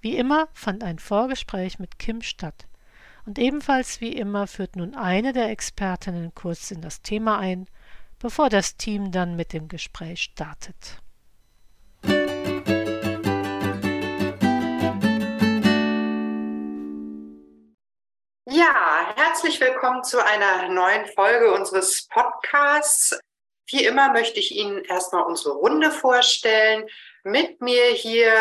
Wie immer fand ein Vorgespräch mit Kim statt. Und ebenfalls wie immer führt nun eine der Expertinnen kurz in das Thema ein, bevor das Team dann mit dem Gespräch startet. Ja, herzlich willkommen zu einer neuen Folge unseres Podcasts. Wie immer möchte ich Ihnen erstmal unsere Runde vorstellen. Mit mir hier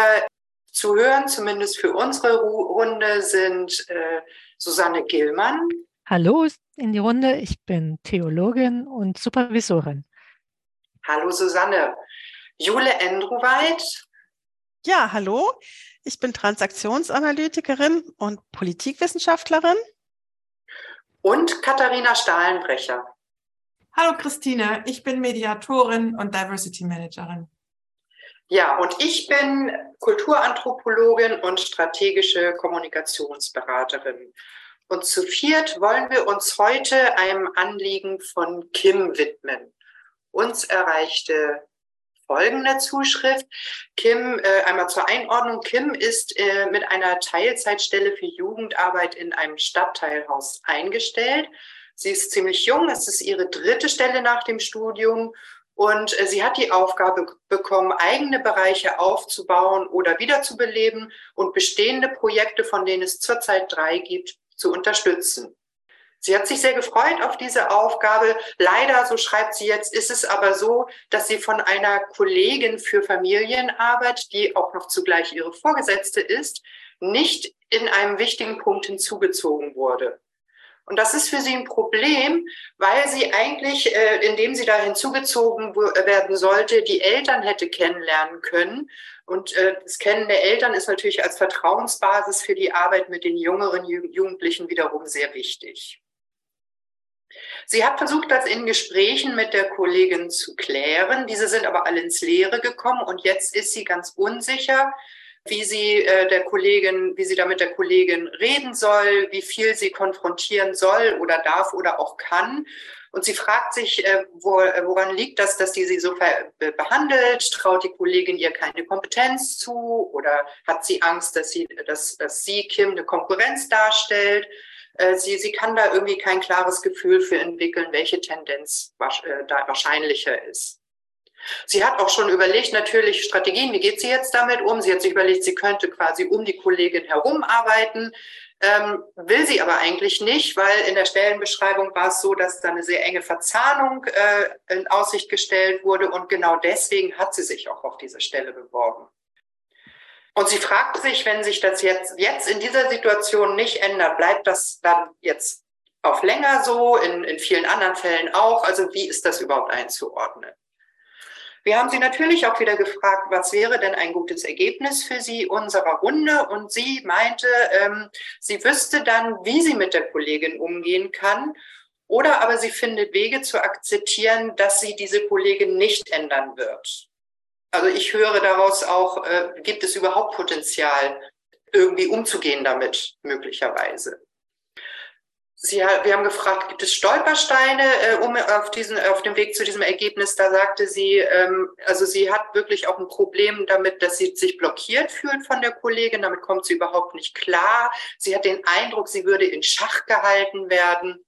zu hören, zumindest für unsere Runde, sind äh, Susanne Gillmann. Hallo in die Runde, ich bin Theologin und Supervisorin. Hallo Susanne. Jule Endruweit. Ja, hallo. Ich bin Transaktionsanalytikerin und Politikwissenschaftlerin. Und Katharina Stahlenbrecher. Hallo Christine, ich bin Mediatorin und Diversity Managerin. Ja, und ich bin Kulturanthropologin und strategische Kommunikationsberaterin. Und zu viert wollen wir uns heute einem Anliegen von Kim widmen. Uns erreichte folgende Zuschrift. Kim, äh, einmal zur Einordnung. Kim ist äh, mit einer Teilzeitstelle für Jugendarbeit in einem Stadtteilhaus eingestellt Sie ist ziemlich jung, es ist ihre dritte Stelle nach dem Studium und äh, sie hat die Aufgabe bekommen, eigene Bereiche aufzubauen oder wiederzubeleben und bestehende Projekte, von denen es zurzeit drei gibt, zu unterstützen. Sie hat sich sehr gefreut auf diese Aufgabe. Leider, so schreibt sie jetzt, ist es aber so, dass sie von einer Kollegin für Familienarbeit, die auch noch zugleich ihre Vorgesetzte ist, nicht in einem wichtigen Punkt hinzugezogen wurde. Und das ist für sie ein Problem, weil sie eigentlich, äh, indem sie da hinzugezogen werden sollte, die Eltern hätte kennenlernen können. Und äh, das Kennen der Eltern ist natürlich als Vertrauensbasis für die Arbeit mit den jüngeren Jugendlichen wiederum sehr wichtig. Sie hat versucht, das in Gesprächen mit der Kollegin zu klären. Diese sind aber alle ins Leere gekommen und jetzt ist sie ganz unsicher, wie sie äh, der Kollegin, wie sie da mit der Kollegin reden soll, wie viel sie konfrontieren soll oder darf oder auch kann. Und sie fragt sich, äh, wo, äh, woran liegt das, dass die sie so behandelt? Traut die Kollegin ihr keine Kompetenz zu? Oder hat sie Angst, dass sie, dass, dass sie Kim eine Konkurrenz darstellt? Äh, sie, sie kann da irgendwie kein klares Gefühl für entwickeln, welche Tendenz äh, da wahrscheinlicher ist. Sie hat auch schon überlegt, natürlich Strategien, wie geht sie jetzt damit um? Sie hat sich überlegt, sie könnte quasi um die Kollegin herum arbeiten, ähm, will sie aber eigentlich nicht, weil in der Stellenbeschreibung war es so, dass da eine sehr enge Verzahnung äh, in Aussicht gestellt wurde und genau deswegen hat sie sich auch auf diese Stelle beworben. Und sie fragt sich, wenn sich das jetzt, jetzt in dieser Situation nicht ändert, bleibt das dann jetzt auf länger so, in, in vielen anderen Fällen auch? Also wie ist das überhaupt einzuordnen? Wir haben sie natürlich auch wieder gefragt, was wäre denn ein gutes Ergebnis für sie unserer Runde? Und sie meinte, ähm, sie wüsste dann, wie sie mit der Kollegin umgehen kann. Oder aber sie findet Wege zu akzeptieren, dass sie diese Kollegin nicht ändern wird. Also ich höre daraus auch, äh, gibt es überhaupt Potenzial, irgendwie umzugehen damit, möglicherweise. Sie, wir haben gefragt, gibt es Stolpersteine äh, um auf, diesen, auf dem Weg zu diesem Ergebnis? Da sagte sie, ähm, also sie hat wirklich auch ein Problem damit, dass sie sich blockiert fühlt von der Kollegin. Damit kommt sie überhaupt nicht klar. Sie hat den Eindruck, sie würde in Schach gehalten werden.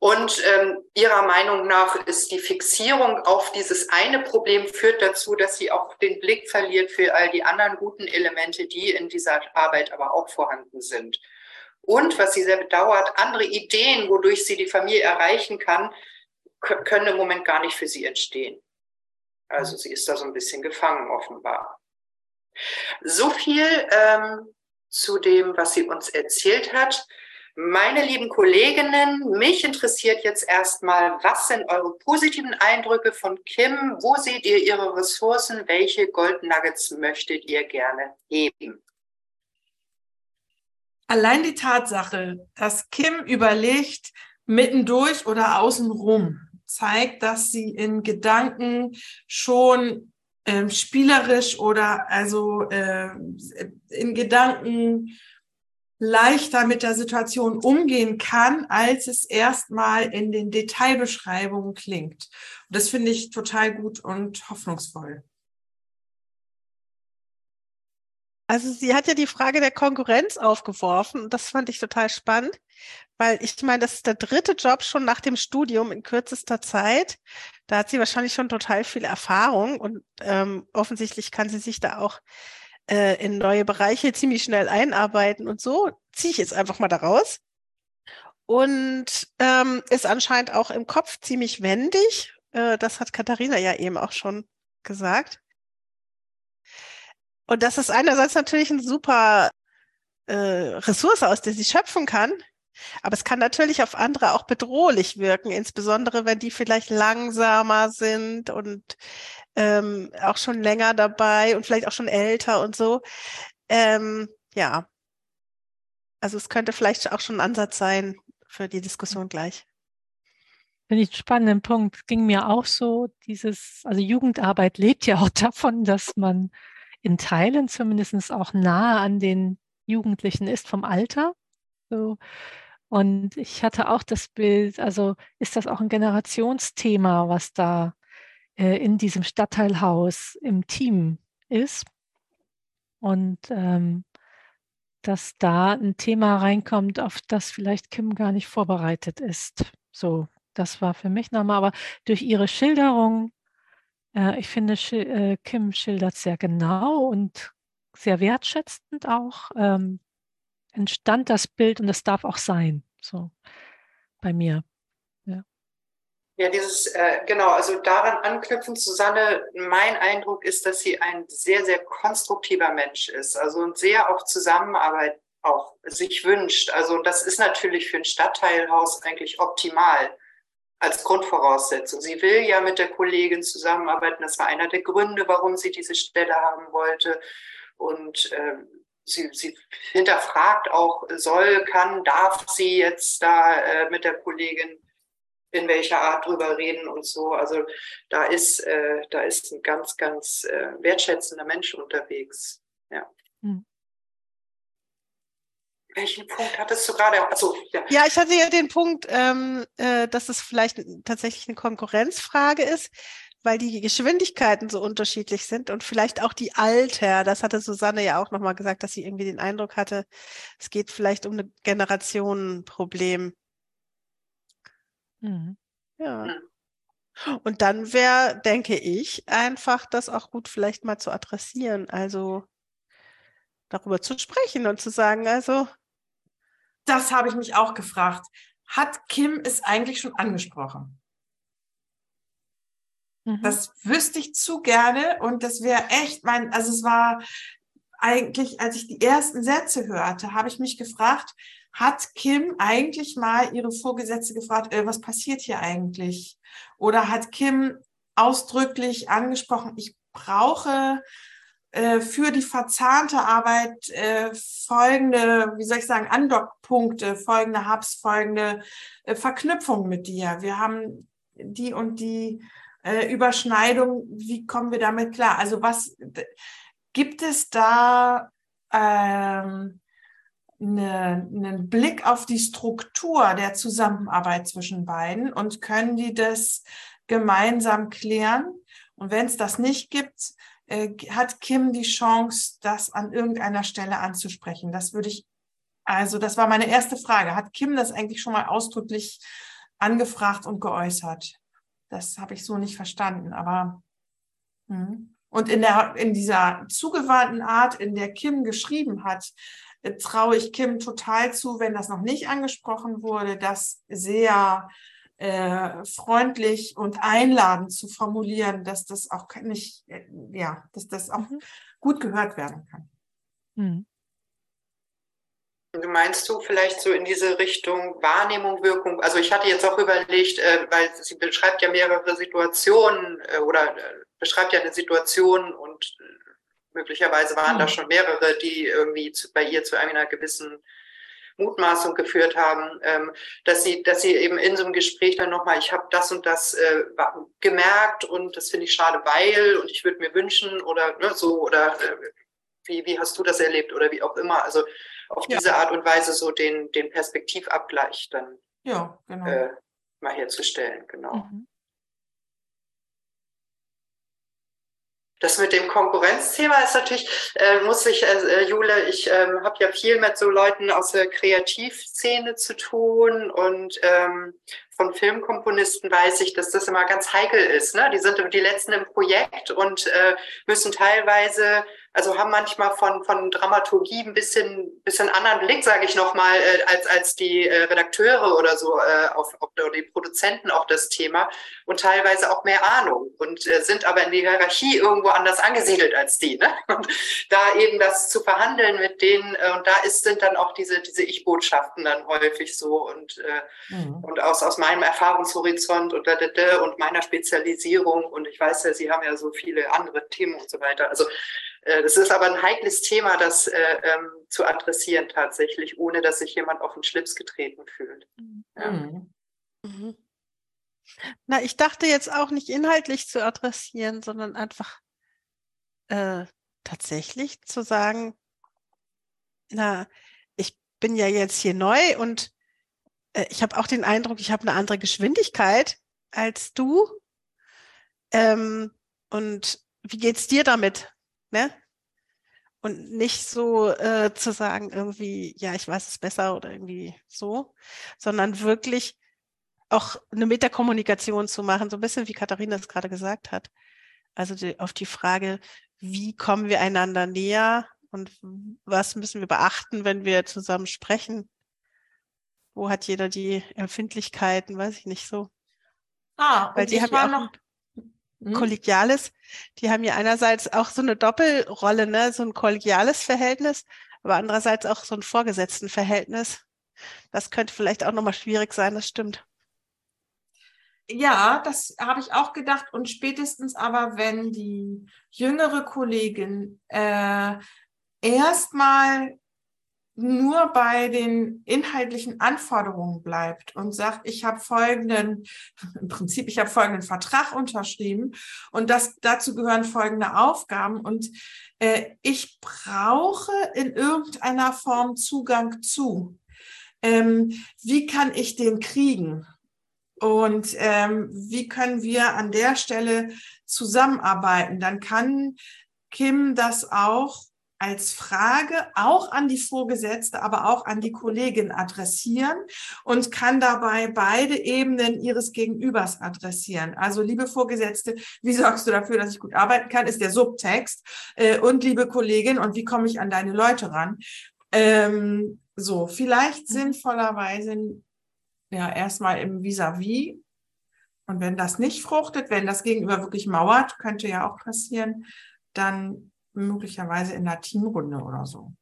Und ähm, ihrer Meinung nach ist die Fixierung auf dieses eine Problem führt dazu, dass sie auch den Blick verliert für all die anderen guten Elemente, die in dieser Arbeit aber auch vorhanden sind. Und was sie sehr bedauert, andere Ideen, wodurch sie die Familie erreichen kann, können im Moment gar nicht für sie entstehen. Also sie ist da so ein bisschen gefangen offenbar. So viel ähm, zu dem, was sie uns erzählt hat. Meine lieben Kolleginnen, mich interessiert jetzt erstmal, was sind eure positiven Eindrücke von Kim? Wo seht ihr ihre Ressourcen? Welche Gold Nuggets möchtet ihr gerne heben? Allein die Tatsache, dass Kim überlegt, mittendurch oder außenrum, zeigt, dass sie in Gedanken schon ähm, spielerisch oder also äh, in Gedanken leichter mit der Situation umgehen kann, als es erstmal in den Detailbeschreibungen klingt. Und das finde ich total gut und hoffnungsvoll. Also sie hat ja die Frage der Konkurrenz aufgeworfen und das fand ich total spannend, weil ich meine, das ist der dritte Job schon nach dem Studium in kürzester Zeit. Da hat sie wahrscheinlich schon total viel Erfahrung und ähm, offensichtlich kann sie sich da auch äh, in neue Bereiche ziemlich schnell einarbeiten und so ziehe ich jetzt einfach mal daraus. Und ähm, ist anscheinend auch im Kopf ziemlich wendig. Äh, das hat Katharina ja eben auch schon gesagt. Und das ist einerseits natürlich eine super äh, Ressource, aus der sie schöpfen kann. Aber es kann natürlich auf andere auch bedrohlich wirken, insbesondere wenn die vielleicht langsamer sind und ähm, auch schon länger dabei und vielleicht auch schon älter und so. Ähm, ja, also es könnte vielleicht auch schon ein Ansatz sein für die Diskussion gleich. Finde ich einen spannenden Punkt. Es ging mir auch so, dieses, also Jugendarbeit lebt ja auch davon, dass man in Teilen zumindest auch nahe an den Jugendlichen ist vom Alter. So. Und ich hatte auch das Bild, also ist das auch ein Generationsthema, was da äh, in diesem Stadtteilhaus im Team ist. Und ähm, dass da ein Thema reinkommt, auf das vielleicht Kim gar nicht vorbereitet ist. So, das war für mich nochmal, aber durch ihre Schilderung, ich finde, äh, Kim schildert sehr genau und sehr wertschätzend auch, ähm, entstand das Bild und das darf auch sein, so bei mir. Ja, dieses, äh, genau, also daran anknüpfen, Susanne, mein Eindruck ist, dass sie ein sehr, sehr konstruktiver Mensch ist, also und sehr auch Zusammenarbeit auch sich wünscht. Also das ist natürlich für ein Stadtteilhaus eigentlich optimal als Grundvoraussetzung. Sie will ja mit der Kollegin zusammenarbeiten. Das war einer der Gründe, warum sie diese Stelle haben wollte. Und äh, sie, sie hinterfragt auch, soll, kann, darf sie jetzt da äh, mit der Kollegin in welcher Art drüber reden und so. Also da ist, äh, da ist ein ganz, ganz äh, wertschätzender Mensch unterwegs. Ja. Hm. Welchen Punkt hattest du gerade? Also, ja. ja, ich hatte ja den Punkt, ähm, äh, dass es vielleicht tatsächlich eine Konkurrenzfrage ist, weil die Geschwindigkeiten so unterschiedlich sind und vielleicht auch die Alter. Das hatte Susanne ja auch nochmal gesagt, dass sie irgendwie den Eindruck hatte, es geht vielleicht um ein Generationenproblem. Mhm. Ja. Mhm. Und dann wäre, denke ich, einfach das auch gut vielleicht mal zu adressieren, also darüber zu sprechen und zu sagen, also. Das habe ich mich auch gefragt. Hat Kim es eigentlich schon angesprochen? Mhm. Das wüsste ich zu gerne und das wäre echt mein, also es war eigentlich, als ich die ersten Sätze hörte, habe ich mich gefragt, hat Kim eigentlich mal ihre Vorgesetzte gefragt, äh, was passiert hier eigentlich? Oder hat Kim ausdrücklich angesprochen, ich brauche äh, für die verzahnte Arbeit äh, folgende, wie soll ich sagen, Andockpunkte, folgende Hubs, folgende äh, Verknüpfungen mit dir. Wir haben die und die äh, Überschneidung. Wie kommen wir damit klar? Also was gibt es da ähm, eine, einen Blick auf die Struktur der Zusammenarbeit zwischen beiden und können die das gemeinsam klären? Und wenn es das nicht gibt, äh, hat Kim die Chance, das an irgendeiner Stelle anzusprechen? Das würde ich, also das war meine erste Frage. Hat Kim das eigentlich schon mal ausdrücklich angefragt und geäußert? Das habe ich so nicht verstanden, aber. Hm. Und in, der, in dieser zugewandten Art, in der Kim geschrieben hat, äh, traue ich Kim total zu, wenn das noch nicht angesprochen wurde, das sehr äh, freundlich und einladend zu formulieren, dass das auch nicht, äh, ja, dass das auch mhm. gut gehört werden kann. Mhm. Du meinst du vielleicht so in diese Richtung Wahrnehmung, Wirkung? Also ich hatte jetzt auch überlegt, äh, weil sie beschreibt ja mehrere Situationen äh, oder äh, beschreibt ja eine Situation und möglicherweise waren mhm. da schon mehrere, die irgendwie zu, bei ihr zu einer gewissen Mutmaßung geführt haben, ähm, dass sie, dass sie eben in so einem Gespräch dann nochmal, ich habe das und das äh, gemerkt und das finde ich schade, weil und ich würde mir wünschen oder ne, so oder äh, wie, wie hast du das erlebt oder wie auch immer. Also auf ja. diese Art und Weise so den, den Perspektivabgleich dann ja, genau. äh, mal herzustellen, genau. Mhm. Das mit dem Konkurrenzthema ist natürlich, äh, muss ich, äh, Jule, ich äh, habe ja viel mit so Leuten aus der Kreativszene zu tun und ähm, von Filmkomponisten weiß ich, dass das immer ganz heikel ist. Ne? Die sind die Letzten im Projekt und äh, müssen teilweise also haben manchmal von, von Dramaturgie ein bisschen, bisschen anderen Blick, sage ich nochmal, äh, als, als die äh, Redakteure oder so, äh, auf, auf, oder die Produzenten auch das Thema und teilweise auch mehr Ahnung und äh, sind aber in der Hierarchie irgendwo anders angesiedelt als die. Ne? Und da eben das zu verhandeln mit denen, äh, und da ist, sind dann auch diese, diese Ich-Botschaften dann häufig so und, äh, mhm. und aus, aus meinem Erfahrungshorizont und, und meiner Spezialisierung und ich weiß ja, Sie haben ja so viele andere Themen und so weiter. Also das ist aber ein heikles Thema, das äh, ähm, zu adressieren tatsächlich, ohne dass sich jemand auf den Schlips getreten fühlt. Ja. Mhm. mhm. Na, ich dachte jetzt auch nicht inhaltlich zu adressieren, sondern einfach äh, tatsächlich zu sagen, na, ich bin ja jetzt hier neu und äh, ich habe auch den Eindruck, ich habe eine andere Geschwindigkeit als du. Ähm, und wie geht's dir damit? Ne? Und nicht so äh, zu sagen, irgendwie, ja, ich weiß es besser oder irgendwie so, sondern wirklich auch eine Metakommunikation zu machen, so ein bisschen wie Katharina es gerade gesagt hat. Also die, auf die Frage, wie kommen wir einander näher und was müssen wir beachten, wenn wir zusammen sprechen? Wo hat jeder die Empfindlichkeiten, weiß ich nicht so. Ah, Weil die haben ja auch noch, mhm. kollegiales, die haben ja einerseits auch so eine Doppelrolle, ne, so ein kollegiales Verhältnis, aber andererseits auch so ein Vorgesetztenverhältnis. Das könnte vielleicht auch nochmal schwierig sein, das stimmt. Ja, das habe ich auch gedacht. Und spätestens aber, wenn die jüngere Kollegin äh, erstmal nur bei den inhaltlichen Anforderungen bleibt und sagt, ich habe folgenden, im Prinzip, ich habe folgenden Vertrag unterschrieben und das, dazu gehören folgende Aufgaben und äh, ich brauche in irgendeiner Form Zugang zu. Ähm, wie kann ich den kriegen? Und ähm, wie können wir an der Stelle zusammenarbeiten? Dann kann Kim das auch als Frage auch an die Vorgesetzte, aber auch an die Kollegin adressieren und kann dabei beide Ebenen ihres Gegenübers adressieren. Also liebe Vorgesetzte, wie sorgst du dafür, dass ich gut arbeiten kann, ist der Subtext. Äh, und liebe Kollegin, und wie komme ich an deine Leute ran? Ähm, so, vielleicht mhm. sinnvollerweise ja erstmal im Vis-à-vis. -vis. Und wenn das nicht fruchtet, wenn das Gegenüber wirklich mauert, könnte ja auch passieren, dann möglicherweise in einer Teamrunde oder so.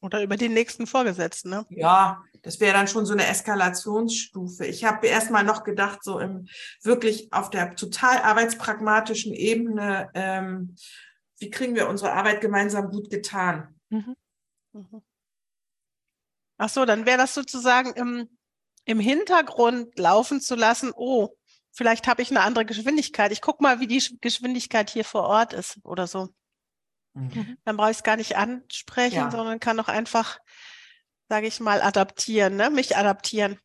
Oder über den nächsten Vorgesetzten, ne? Ja, das wäre dann schon so eine Eskalationsstufe. Ich habe erstmal noch gedacht, so im wirklich auf der total arbeitspragmatischen Ebene, ähm, wie kriegen wir unsere Arbeit gemeinsam gut getan? Mhm. Mhm. Ach so, dann wäre das sozusagen im, im Hintergrund laufen zu lassen, oh, vielleicht habe ich eine andere Geschwindigkeit. Ich gucke mal, wie die Geschwindigkeit hier vor Ort ist oder so. Mhm. Dann brauche ich es gar nicht ansprechen, ja. sondern kann auch einfach, sage ich mal, adaptieren, ne? mich adaptieren.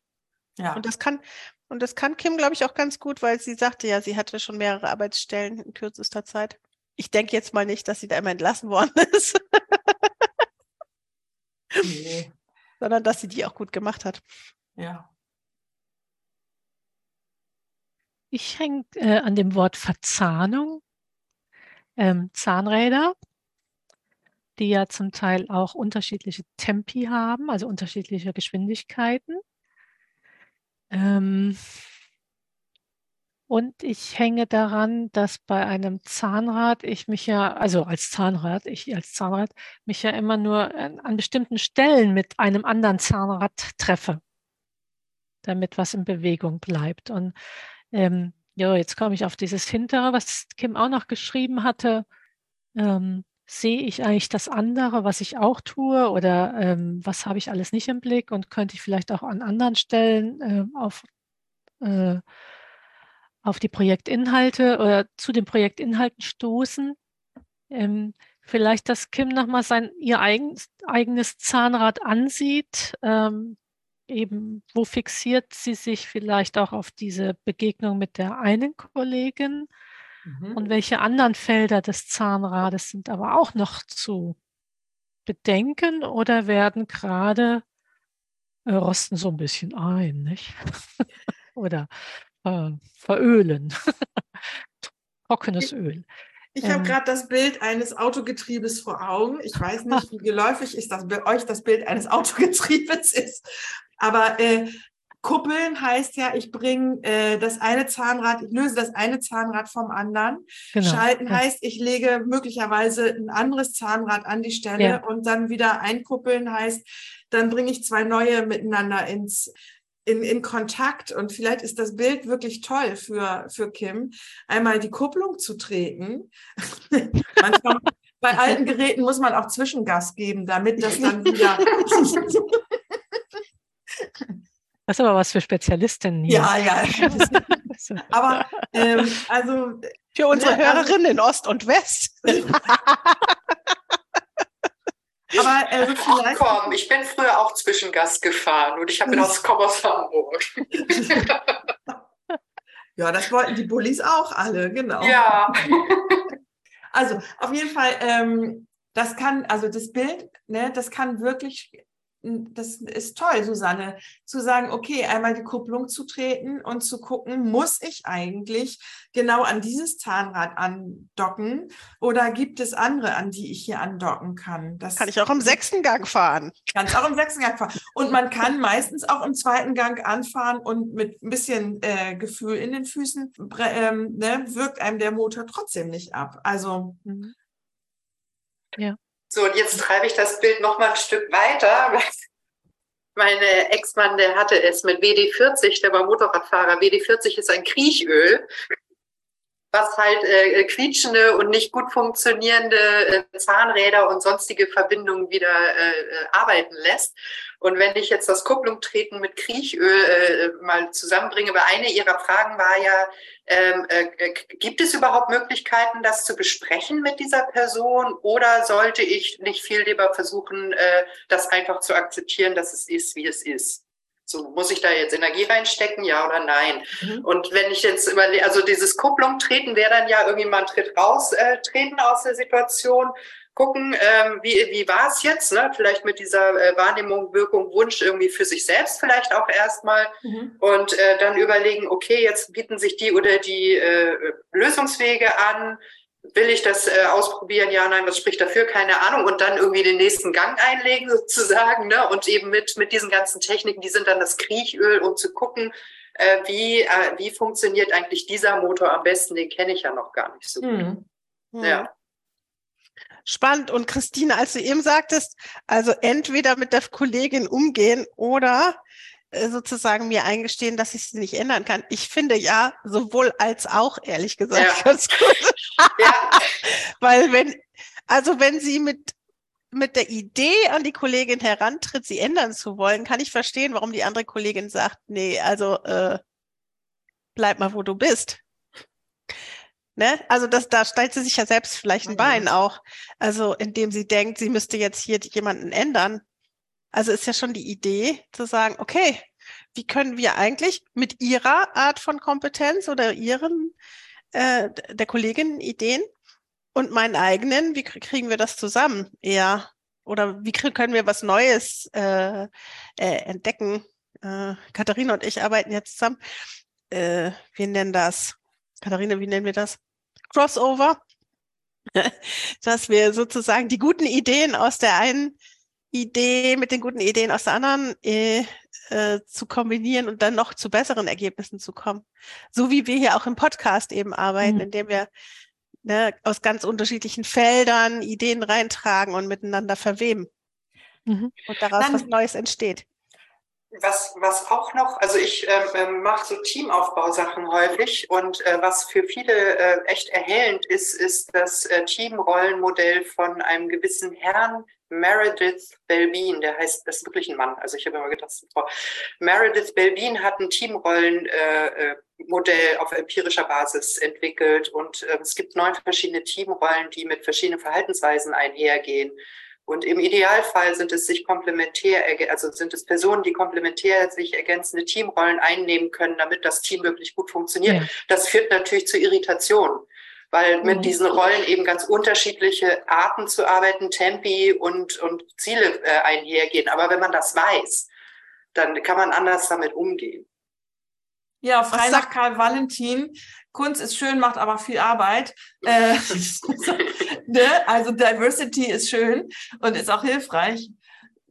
Ja. Und das kann, und das kann Kim, glaube ich, auch ganz gut, weil sie sagte ja, sie hatte schon mehrere Arbeitsstellen in kürzester Zeit. Ich denke jetzt mal nicht, dass sie da immer entlassen worden ist. nee. Sondern dass sie die auch gut gemacht hat. Ja. Ich hänge äh, an dem Wort Verzahnung. Ähm, Zahnräder die ja zum Teil auch unterschiedliche Tempi haben, also unterschiedliche Geschwindigkeiten. Ähm, Und ich hänge daran, dass bei einem Zahnrad ich mich ja, also als Zahnrad, ich als Zahnrad, mich ja immer nur an bestimmten Stellen mit einem anderen Zahnrad treffe, damit was in Bewegung bleibt. Und ähm, ja, jetzt komme ich auf dieses Hintere, was Kim auch noch geschrieben hatte. Ähm, sehe ich eigentlich das andere, was ich auch tue oder ähm, was habe ich alles nicht im Blick und könnte ich vielleicht auch an anderen Stellen äh, auf äh, auf die Projektinhalte oder zu den Projektinhalten stoßen. Ähm, vielleicht, dass Kim nochmal sein, ihr eigen, eigenes Zahnrad ansieht. Ähm, eben, wo fixiert sie sich vielleicht auch auf diese Begegnung mit der einen Kollegin? Mhm. Und welche anderen Felder des Zahnrades sind aber auch noch zu bedenken oder werden gerade äh, rosten so ein bisschen ein, nicht? oder äh, verölen. Trockenes Öl. Ich ähm, habe gerade das Bild eines Autogetriebes vor Augen. Ich weiß nicht, wie geläufig ist das bei euch das Bild eines Autogetriebes ist. Aber äh, Kuppeln heißt ja, ich bringe äh, das eine Zahnrad, ich löse das eine Zahnrad vom anderen. Genau. Schalten ja. heißt, ich lege möglicherweise ein anderes Zahnrad an die Stelle ja. und dann wieder einkuppeln heißt, dann bringe ich zwei neue miteinander ins in, in Kontakt und vielleicht ist das Bild wirklich toll für, für Kim, einmal die Kupplung zu treten. Manchmal, bei alten Geräten muss man auch Zwischengas geben, damit das dann wieder. Das ist aber was für Spezialistinnen hier. Ja, ja. aber ähm, also für unsere ne, Hörerinnen also, in Ost und West. Aber äh, Ach komm, ich bin früher auch Zwischengast gefahren und ich habe aus, komme aus Hamburg. ja, das wollten die Bullis auch alle, genau. Ja. Also auf jeden Fall, ähm, das kann, also das Bild, ne, das kann wirklich das ist toll, Susanne, zu sagen, okay, einmal die Kupplung zu treten und zu gucken, muss ich eigentlich genau an dieses Zahnrad andocken oder gibt es andere, an die ich hier andocken kann? Das kann ich auch im sechsten Gang fahren. Kann ich auch im sechsten Gang fahren. Und man kann meistens auch im zweiten Gang anfahren und mit ein bisschen äh, Gefühl in den Füßen ähm, ne, wirkt einem der Motor trotzdem nicht ab. Also mhm. ja. So, und jetzt treibe ich das Bild noch mal ein Stück weiter. Mein Ex-Mann, der hatte es mit WD-40, der war Motorradfahrer. WD-40 ist ein Kriechöl was halt äh, quietschende und nicht gut funktionierende äh, Zahnräder und sonstige Verbindungen wieder äh, äh, arbeiten lässt. Und wenn ich jetzt das Kupplungtreten mit Kriechöl äh, mal zusammenbringe, weil eine Ihrer Fragen war ja, ähm, äh, gibt es überhaupt Möglichkeiten, das zu besprechen mit dieser Person oder sollte ich nicht viel lieber versuchen, äh, das einfach zu akzeptieren, dass es ist, wie es ist? So, muss ich da jetzt Energie reinstecken, ja oder nein? Mhm. Und wenn ich jetzt überlege, also dieses Kupplung treten wäre dann ja irgendwie mal ein Tritt raus, äh, treten aus der Situation, gucken, ähm, wie, wie war es jetzt, ne? vielleicht mit dieser äh, Wahrnehmung, Wirkung, Wunsch irgendwie für sich selbst vielleicht auch erstmal mhm. und äh, dann überlegen, okay, jetzt bieten sich die oder die äh, Lösungswege an, will ich das äh, ausprobieren? Ja, nein, was spricht dafür? Keine Ahnung. Und dann irgendwie den nächsten Gang einlegen sozusagen. Ne? Und eben mit, mit diesen ganzen Techniken, die sind dann das Kriechöl, um zu gucken, äh, wie, äh, wie funktioniert eigentlich dieser Motor am besten. Den kenne ich ja noch gar nicht so gut. Mhm. Ja. Spannend. Und Christine, als du eben sagtest, also entweder mit der Kollegin umgehen oder sozusagen mir eingestehen, dass ich sie nicht ändern kann. Ich finde ja sowohl als auch, ehrlich gesagt, ja. ganz gut. ja. Weil wenn, also wenn sie mit, mit der Idee an die Kollegin herantritt, sie ändern zu wollen, kann ich verstehen, warum die andere Kollegin sagt, nee, also äh, bleib mal, wo du bist. Ne? Also das, da stellt sie sich ja selbst vielleicht ein Bein auch. Also indem sie denkt, sie müsste jetzt hier jemanden ändern. Also ist ja schon die Idee zu sagen, okay, wie können wir eigentlich mit ihrer Art von Kompetenz oder ihren, äh, der Kollegin Ideen und meinen eigenen, wie kriegen wir das zusammen eher? Oder wie können wir was Neues äh, äh, entdecken? Äh, Katharina und ich arbeiten jetzt zusammen. Äh, wir nennen das, Katharina, wie nennen wir das? Crossover. Dass wir sozusagen die guten Ideen aus der einen Idee mit den guten Ideen aus der anderen äh, äh, zu kombinieren und dann noch zu besseren Ergebnissen zu kommen. So wie wir hier auch im Podcast eben arbeiten, mhm. indem wir ne, aus ganz unterschiedlichen Feldern Ideen reintragen und miteinander verweben. Mhm. Und daraus dann, was Neues entsteht. Was, was auch noch, also ich ähm, ähm, mache so Teamaufbausachen häufig und äh, was für viele äh, echt erhellend ist, ist das äh, Teamrollenmodell von einem gewissen Herrn Meredith Belbin, der heißt, das ist wirklich ein Mann, also ich habe immer gedacht, das ist eine Frau. Meredith Belbin hat ein Teamrollenmodell äh, äh auf empirischer Basis entwickelt und äh, es gibt neun verschiedene Teamrollen, die mit verschiedenen Verhaltensweisen einhergehen. Und im Idealfall sind es sich komplementär, also sind es Personen, die komplementär sich ergänzende Teamrollen einnehmen können, damit das Team wirklich gut funktioniert. Ja. Das führt natürlich zu Irritation, weil mit mhm. diesen Rollen eben ganz unterschiedliche Arten zu arbeiten, Tempi und, und Ziele äh, einhergehen. Aber wenn man das weiß, dann kann man anders damit umgehen. Ja, frei nach Karl Valentin. Kunst ist schön, macht aber viel Arbeit. Äh, ne? Also Diversity ist schön und ist auch hilfreich,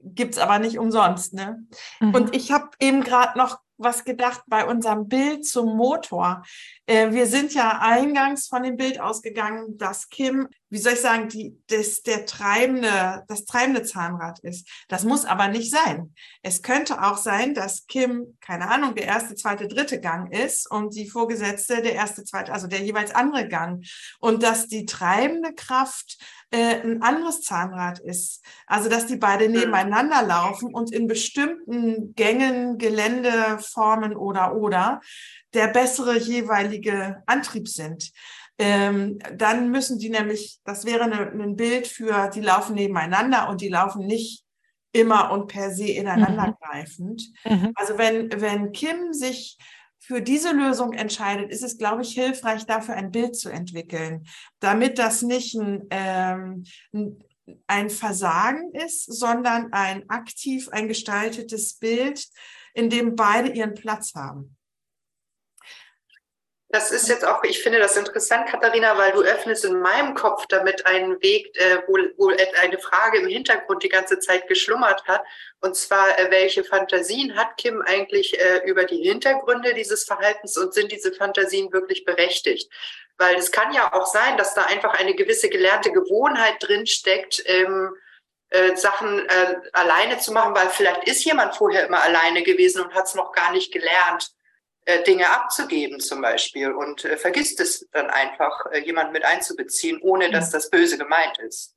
gibt's aber nicht umsonst. Ne? Mhm. Und ich habe eben gerade noch was gedacht bei unserem Bild zum Motor. Äh, wir sind ja eingangs von dem Bild ausgegangen, dass Kim, wie soll ich sagen, die, das, der treibende, das treibende Zahnrad ist. Das muss aber nicht sein. Es könnte auch sein, dass Kim, keine Ahnung, der erste, zweite, dritte Gang ist und die Vorgesetzte der erste, zweite, also der jeweils andere Gang. Und dass die treibende Kraft äh, ein anderes Zahnrad ist. Also dass die beide nebeneinander laufen und in bestimmten Gängen, Geländeformen oder oder der bessere jeweilige Antrieb sind. Ähm, dann müssen die nämlich, das wäre eine, ein Bild für, die laufen nebeneinander und die laufen nicht immer und per se ineinandergreifend. Mhm. mhm. Also wenn, wenn Kim sich für diese Lösung entscheidet, ist es, glaube ich, hilfreich, dafür ein Bild zu entwickeln, damit das nicht ein, ähm, ein Versagen ist, sondern ein aktiv, ein gestaltetes Bild, in dem beide ihren Platz haben. Das ist jetzt auch, ich finde das interessant, Katharina, weil du öffnest in meinem Kopf damit einen Weg, äh, wo, wo eine Frage im Hintergrund die ganze Zeit geschlummert hat. Und zwar, äh, welche Fantasien hat Kim eigentlich äh, über die Hintergründe dieses Verhaltens und sind diese Fantasien wirklich berechtigt? Weil es kann ja auch sein, dass da einfach eine gewisse gelernte Gewohnheit drinsteckt, ähm, äh, Sachen äh, alleine zu machen, weil vielleicht ist jemand vorher immer alleine gewesen und hat es noch gar nicht gelernt Dinge abzugeben zum Beispiel und äh, vergisst es dann einfach, äh, jemand mit einzubeziehen, ohne dass das böse gemeint ist.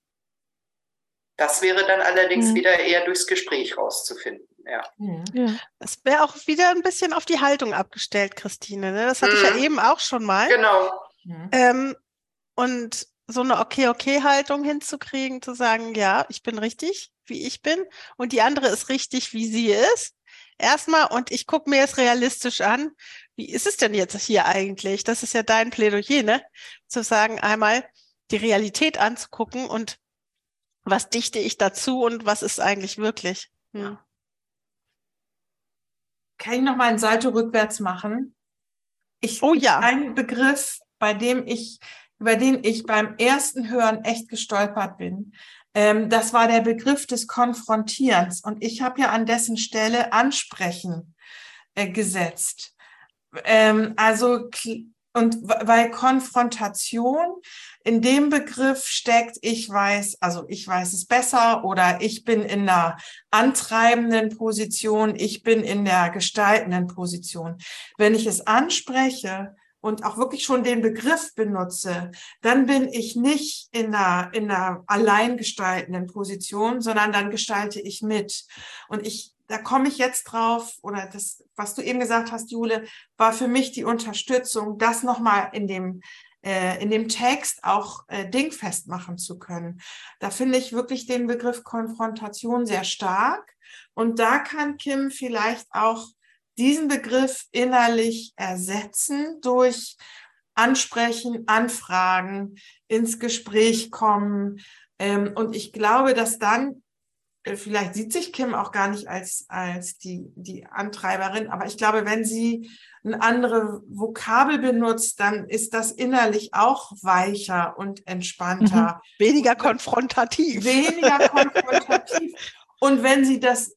Das wäre dann allerdings mhm. wieder eher durchs Gespräch rauszufinden. Ja. ja. Das wäre auch wieder ein bisschen auf die Haltung abgestellt, Christine. Ne? Das hatte mhm. ich ja mhm. eben auch schon mal. Genau. Mhm. Ähm, und so eine Okay-Okay-Haltung hinzukriegen, zu sagen, ja, ich bin richtig, wie ich bin, und die andere ist richtig, wie sie ist erstmal und ich gucke mir es realistisch an. Wie ist es denn jetzt hier eigentlich? Das ist ja dein Plädoyer, ne? Zu sagen, einmal die Realität anzugucken und was dichte ich dazu und was ist eigentlich wirklich? Hm. Kann ich noch mal ein Salto rückwärts machen? Ich, oh ja. Ein Begriff, bei dem ich, über den ich beim ersten Hören echt gestolpert bin, ähm, das war der Begriff des Konfrontierens. Und ich habe ja an dessen Stelle Ansprechen äh, gesetzt. Ähm, also, und weil Konfrontation in dem Begriff steckt, ich weiß, also ich weiß es besser oder ich bin in der antreibenden Position, ich bin in der gestaltenden Position. Wenn ich es anspreche, und auch wirklich schon den Begriff benutze, dann bin ich nicht in einer, in einer alleingestaltenden Position, sondern dann gestalte ich mit. Und ich, da komme ich jetzt drauf, oder das, was du eben gesagt hast, Jule, war für mich die Unterstützung, das nochmal in dem, äh, in dem Text auch äh, dingfest machen zu können. Da finde ich wirklich den Begriff Konfrontation sehr stark. Und da kann Kim vielleicht auch diesen Begriff innerlich ersetzen durch Ansprechen, Anfragen, ins Gespräch kommen. Ähm, und ich glaube, dass dann, äh, vielleicht sieht sich Kim auch gar nicht als, als die, die Antreiberin, aber ich glaube, wenn sie eine andere Vokabel benutzt, dann ist das innerlich auch weicher und entspannter. Mhm. Weniger konfrontativ. Weniger konfrontativ. Und wenn sie das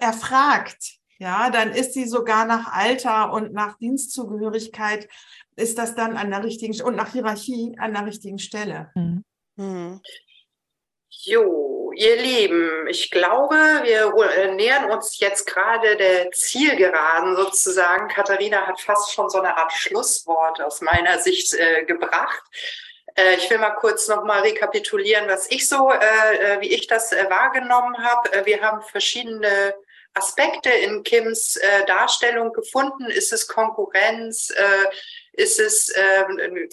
erfragt, ja, dann ist sie sogar nach Alter und nach Dienstzugehörigkeit, ist das dann an der richtigen und nach Hierarchie an der richtigen Stelle. Mhm. Mhm. Jo, ihr Lieben, ich glaube, wir nähern uns jetzt gerade der Zielgeraden sozusagen. Katharina hat fast schon so eine Art Schlusswort aus meiner Sicht äh, gebracht. Äh, ich will mal kurz nochmal rekapitulieren, was ich so, äh, äh, wie ich das äh, wahrgenommen habe. Äh, wir haben verschiedene Aspekte in Kims äh, Darstellung gefunden. Ist es Konkurrenz? Äh, ist es äh, eine,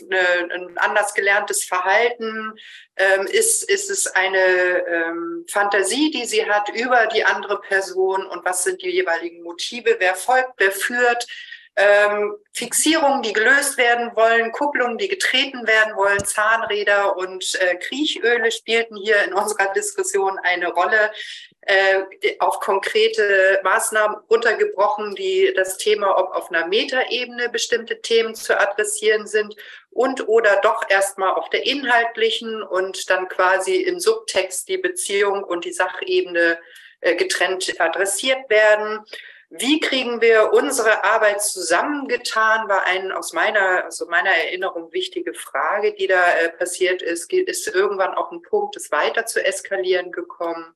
ein anders gelerntes Verhalten? Ähm, ist, ist es eine ähm, Fantasie, die sie hat über die andere Person? Und was sind die jeweiligen Motive? Wer folgt, wer führt? Ähm, Fixierungen, die gelöst werden wollen, Kupplungen, die getreten werden wollen, Zahnräder und äh, Kriechöle spielten hier in unserer Diskussion eine Rolle äh, auf konkrete Maßnahmen runtergebrochen, die das Thema, ob auf einer Metaebene bestimmte Themen zu adressieren sind und oder doch erstmal auf der inhaltlichen und dann quasi im Subtext die Beziehung und die Sachebene äh, getrennt adressiert werden. Wie kriegen wir unsere Arbeit zusammengetan, war ein aus meiner, also meiner Erinnerung wichtige Frage, die da äh, passiert ist. Ist irgendwann auch ein Punkt, es weiter zu eskalieren gekommen?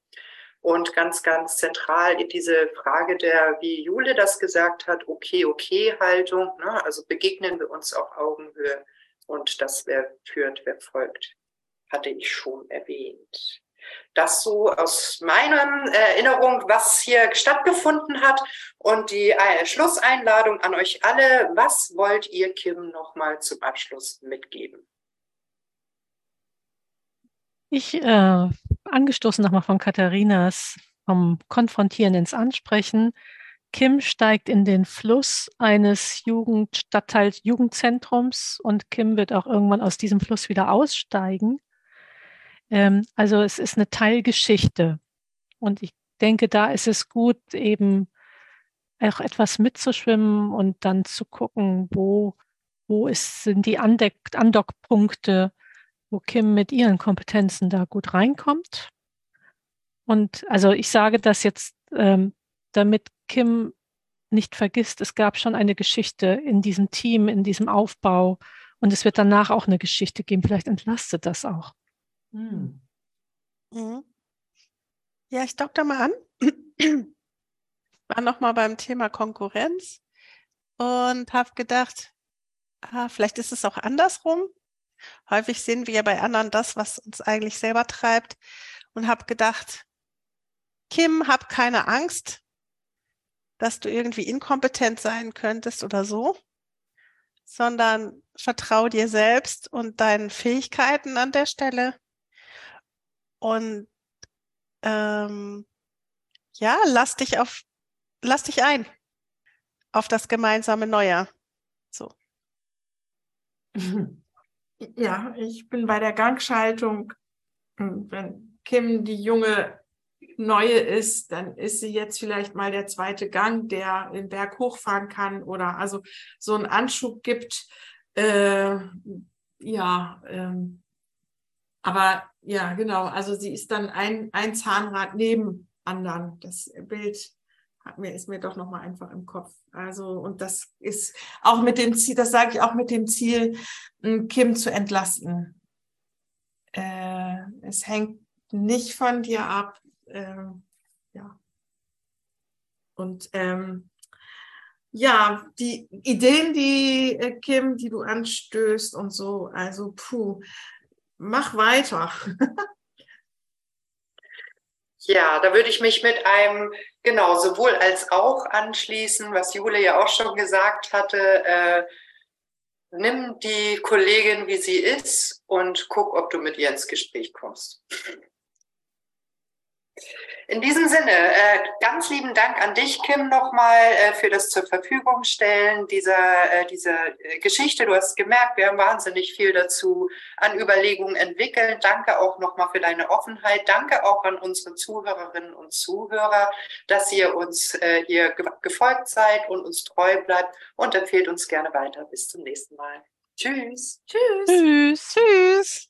Und ganz, ganz zentral diese Frage der, wie Jule das gesagt hat, okay, okay Haltung, ne? also begegnen wir uns auf Augenhöhe und das, wer führt, wer folgt, hatte ich schon erwähnt. Das so aus meiner Erinnerung, was hier stattgefunden hat und die äh, Schlusseinladung an euch alle. Was wollt ihr Kim nochmal zum Abschluss mitgeben? Ich, äh, angestoßen nochmal von Katharinas, vom Konfrontieren ins Ansprechen. Kim steigt in den Fluss eines Jugend, Stadtteils Jugendzentrums und Kim wird auch irgendwann aus diesem Fluss wieder aussteigen. Ähm, also es ist eine Teilgeschichte. Und ich denke, da ist es gut, eben auch etwas mitzuschwimmen und dann zu gucken, wo, wo ist, sind die Andockpunkte, wo Kim mit ihren Kompetenzen da gut reinkommt. Und also ich sage das jetzt, ähm, damit Kim nicht vergisst, es gab schon eine Geschichte in diesem Team, in diesem Aufbau und es wird danach auch eine Geschichte geben. Vielleicht entlastet das auch. Hm. Mhm. Ja, ich dock da mal an. War nochmal beim Thema Konkurrenz und habe gedacht, ah, vielleicht ist es auch andersrum. Häufig sehen wir ja bei anderen das, was uns eigentlich selber treibt und habe gedacht, Kim, hab keine Angst, dass du irgendwie inkompetent sein könntest oder so, sondern vertrau dir selbst und deinen Fähigkeiten an der Stelle und ähm, ja, lass dich auf, lass dich ein auf das gemeinsame Neujahr. So. Ja, ich bin bei der Gangschaltung. Wenn Kim die junge Neue ist, dann ist sie jetzt vielleicht mal der zweite Gang, der den Berg hochfahren kann oder also so einen Anschub gibt. Äh, ja, ähm, aber ja, genau. Also sie ist dann ein, ein Zahnrad neben anderen. Das Bild hat mir, ist mir doch nochmal einfach im Kopf. Also, und das ist auch mit dem Ziel, das sage ich auch mit dem Ziel, Kim zu entlasten. Äh, es hängt nicht von dir ab. Äh, ja. Und ähm, ja, die Ideen, die äh, Kim, die du anstößt und so, also puh, mach weiter. ja, da würde ich mich mit einem genau sowohl als auch anschließen, was Jule ja auch schon gesagt hatte. Äh, nimm die Kollegin, wie sie ist und guck, ob du mit ihr ins Gespräch kommst. In diesem Sinne, äh, ganz lieben Dank an dich, Kim, nochmal äh, für das zur Verfügung stellen dieser, äh, dieser Geschichte. Du hast gemerkt, wir haben wahnsinnig viel dazu an Überlegungen entwickelt. Danke auch nochmal für deine Offenheit. Danke auch an unsere Zuhörerinnen und Zuhörer, dass ihr uns hier ge gefolgt seid und uns treu bleibt und empfehlt uns gerne weiter. Bis zum nächsten Mal. Tschüss. Tschüss. Tschüss. Tschüss.